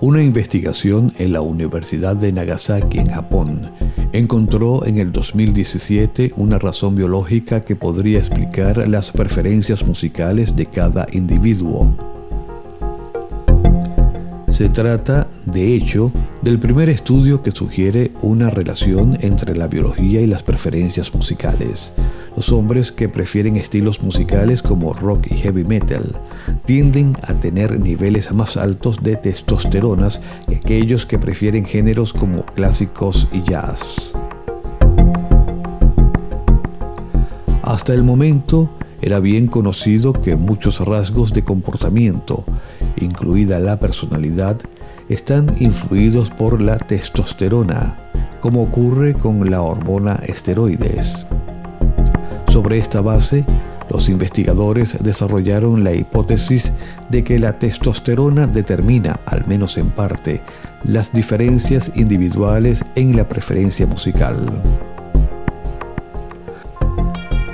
Una investigación en la Universidad de Nagasaki, en Japón, encontró en el 2017 una razón biológica que podría explicar las preferencias musicales de cada individuo. Se trata, de hecho, del primer estudio que sugiere una relación entre la biología y las preferencias musicales. Los hombres que prefieren estilos musicales como rock y heavy metal tienden a tener niveles más altos de testosteronas que aquellos que prefieren géneros como clásicos y jazz. Hasta el momento era bien conocido que muchos rasgos de comportamiento incluida la personalidad, están influidos por la testosterona, como ocurre con la hormona esteroides. Sobre esta base, los investigadores desarrollaron la hipótesis de que la testosterona determina, al menos en parte, las diferencias individuales en la preferencia musical.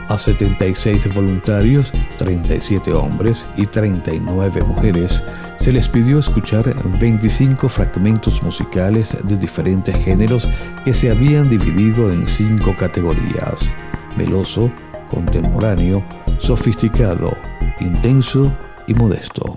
A 76 voluntarios, 37 hombres y 39 mujeres, se les pidió escuchar 25 fragmentos musicales de diferentes géneros que se habían dividido en cinco categorías. Meloso, contemporáneo, sofisticado, intenso y modesto.